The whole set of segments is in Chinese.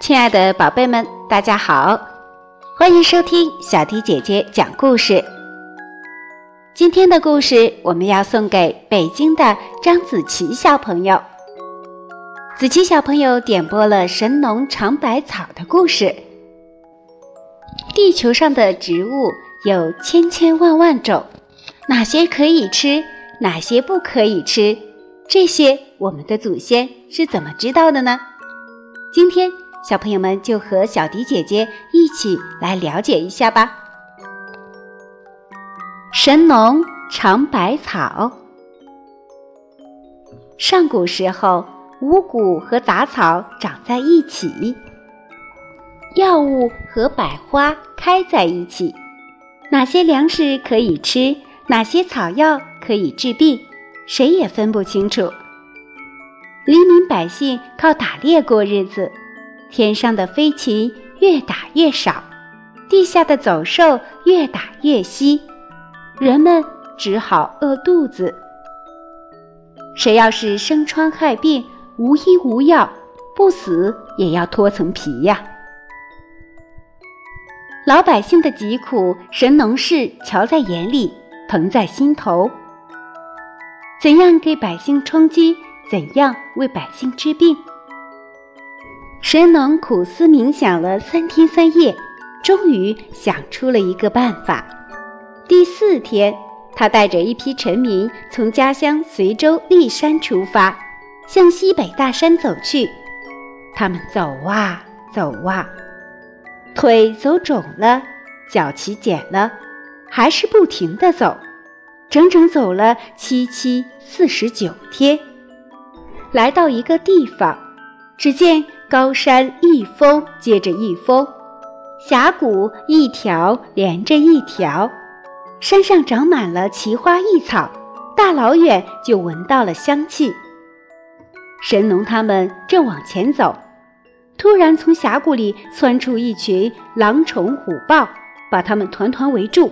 亲爱的宝贝们，大家好，欢迎收听小迪姐姐讲故事。今天的故事我们要送给北京的张子琪小朋友。子琪小朋友点播了神农尝百草的故事。地球上的植物有千千万万种，哪些可以吃，哪些不可以吃？这些我们的祖先是怎么知道的呢？今天。小朋友们就和小迪姐姐一起来了解一下吧。神农尝百草。上古时候，五谷和杂草长在一起，药物和百花开在一起。哪些粮食可以吃，哪些草药可以治病，谁也分不清楚。黎民百姓靠打猎过日子。天上的飞禽越打越少，地下的走兽越打越稀，人们只好饿肚子。谁要是生疮害病，无医无药，不死也要脱层皮呀！老百姓的疾苦，神农氏瞧在眼里，疼在心头。怎样给百姓充饥？怎样为百姓治病？神农苦思冥想了三天三夜，终于想出了一个办法。第四天，他带着一批臣民从家乡随州骊山出发，向西北大山走去。他们走啊走啊，腿走肿了，脚起茧了，还是不停地走，整整走了七七四十九天。来到一个地方，只见。高山一峰接着一峰，峡谷一条连着一条，山上长满了奇花异草，大老远就闻到了香气。神农他们正往前走，突然从峡谷里窜出一群狼虫虎豹，把他们团团围住。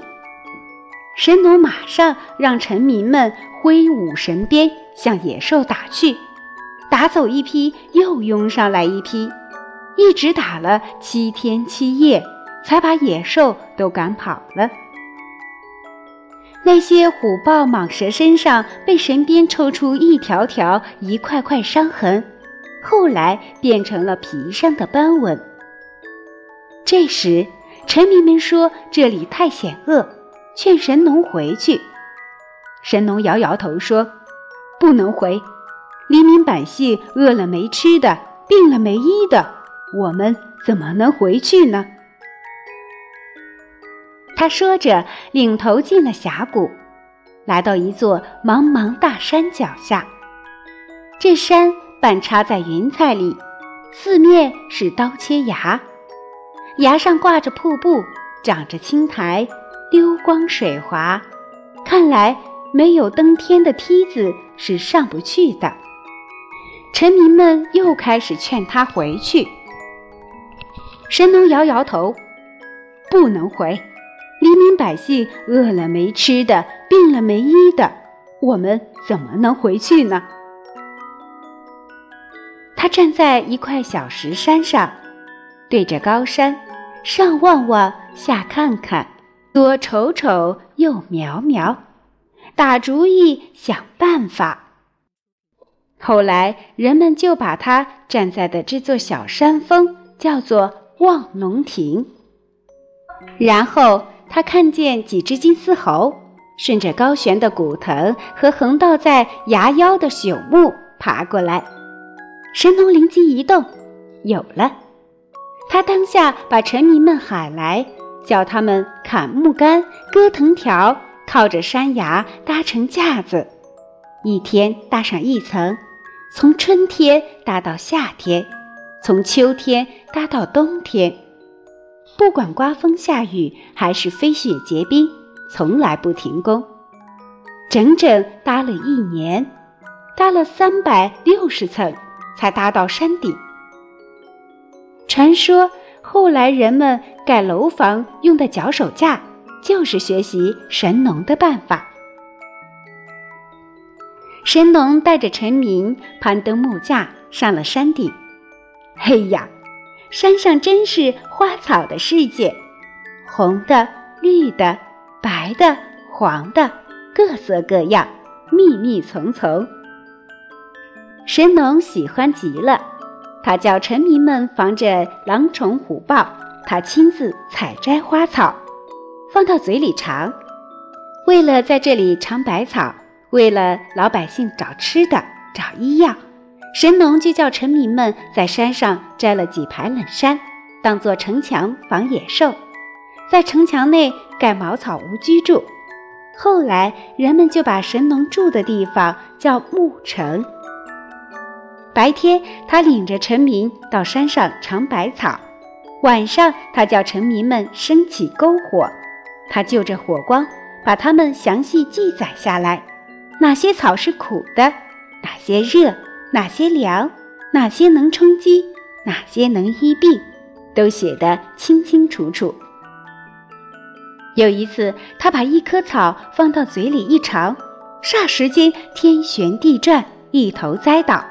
神农马上让臣民们挥舞神鞭，向野兽打去。打走一批，又拥上来一批，一直打了七天七夜，才把野兽都赶跑了。那些虎豹蟒蛇身上被神鞭抽出一条条、一块块伤痕，后来变成了皮上的斑纹。这时，臣民们说这里太险恶，劝神农回去。神农摇摇头说：“不能回。”黎民百姓饿了没吃的，病了没医的，我们怎么能回去呢？他说着，领头进了峡谷，来到一座茫茫大山脚下。这山半插在云彩里，四面是刀切崖，崖上挂着瀑布，长着青苔，溜光水滑，看来没有登天的梯子是上不去的。臣民们又开始劝他回去。神农摇摇头，不能回。黎民百姓饿了没吃的，病了没医的，我们怎么能回去呢？他站在一块小石山上，对着高山，上望望，下看看，左瞅瞅，右瞄瞄，打主意，想办法。后来，人们就把他站在的这座小山峰叫做望龙亭。然后，他看见几只金丝猴顺着高悬的古藤和横倒在崖腰的朽木爬过来。神农灵机一动，有了！他当下把臣民们喊来，叫他们砍木杆、割藤条，靠着山崖搭成架子，一天搭上一层。从春天搭到夏天，从秋天搭到冬天，不管刮风下雨还是飞雪结冰，从来不停工。整整搭了一年，搭了三百六十层，才搭到山顶。传说后来人们盖楼房用的脚手架，就是学习神农的办法。神农带着臣民攀登木架上了山顶。嘿呀，山上真是花草的世界，红的、绿的、白的、黄的，各色各样，密密丛丛。神农喜欢极了，他叫臣民们防着狼虫虎豹，他亲自采摘花草，放到嘴里尝。为了在这里尝百草，为了老百姓找吃的、找医药，神农就叫臣民们在山上摘了几排冷杉，当做城墙防野兽，在城墙内盖茅草屋居住。后来人们就把神农住的地方叫牧城。白天，他领着臣民到山上尝百草；晚上，他叫臣民们升起篝火，他就着火光。把它们详细记载下来，哪些草是苦的，哪些热，哪些凉，哪些能充饥，哪些能医病，都写得清清楚楚。有一次，他把一棵草放到嘴里一尝，霎时间天旋地转，一头栽倒。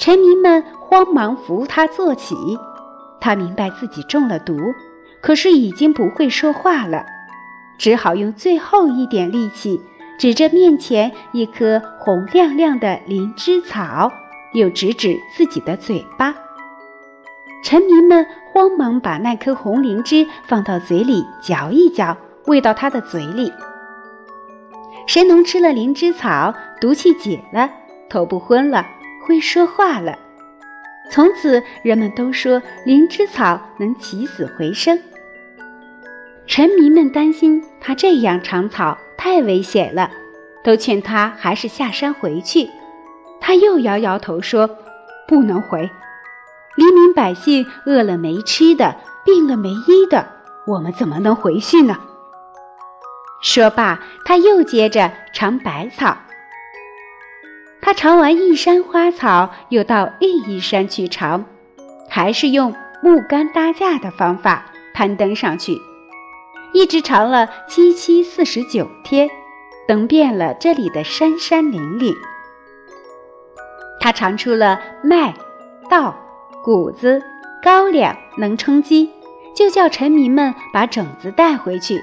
臣民们慌忙扶他坐起，他明白自己中了毒，可是已经不会说话了。只好用最后一点力气，指着面前一棵红亮亮的灵芝草，又指指自己的嘴巴。臣民们慌忙把那颗红灵芝放到嘴里嚼一嚼，喂到他的嘴里。神农吃了灵芝草，毒气解了，头不昏了，会说话了。从此，人们都说灵芝草能起死回生。臣民们担心他这样尝草太危险了，都劝他还是下山回去。他又摇摇头说：“不能回，黎民百姓饿了没吃的，病了没医的，我们怎么能回去呢？”说罢，他又接着尝百草。他尝完一山花草，又到另一山去尝，还是用木杆搭架的方法攀登上去。一直尝了七七四十九天，登遍了这里的山山岭岭。他尝出了麦、稻、谷子、高粱能充饥，就叫臣民们把种子带回去，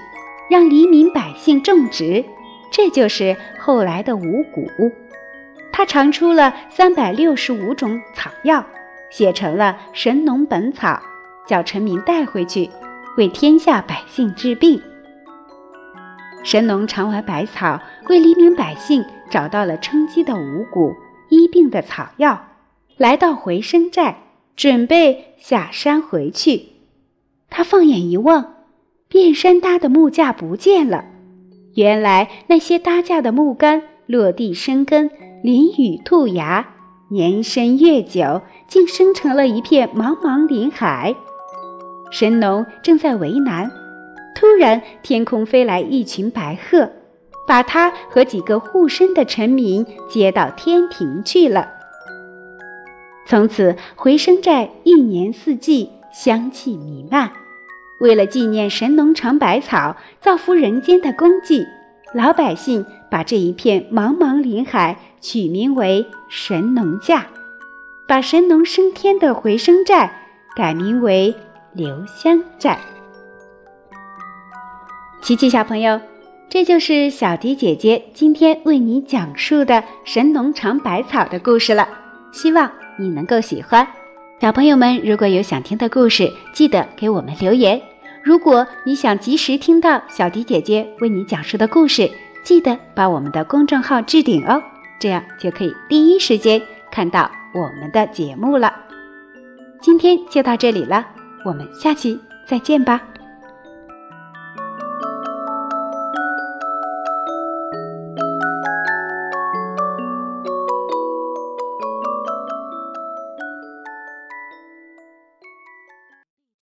让黎民百姓种植。这就是后来的五谷。他尝出了三百六十五种草药，写成了《神农本草》，叫臣民带回去。为天下百姓治病。神农尝完百草，为黎民百姓找到了充饥的五谷、医病的草药，来到回声寨，准备下山回去。他放眼一望，遍山搭的木架不见了。原来那些搭架的木杆落地生根，林雨兔芽，年深月久，竟生成了一片茫茫林海。神农正在为难，突然天空飞来一群白鹤，把他和几个护身的臣民接到天庭去了。从此回声寨一年四季香气弥漫。为了纪念神农尝百草、造福人间的功绩，老百姓把这一片茫茫林海取名为神农架，把神农升天的回声寨改名为。留香寨，琪琪小朋友，这就是小迪姐姐今天为你讲述的神农尝百草的故事了。希望你能够喜欢。小朋友们，如果有想听的故事，记得给我们留言。如果你想及时听到小迪姐姐为你讲述的故事，记得把我们的公众号置顶哦，这样就可以第一时间看到我们的节目了。今天就到这里了。我们下期再见吧。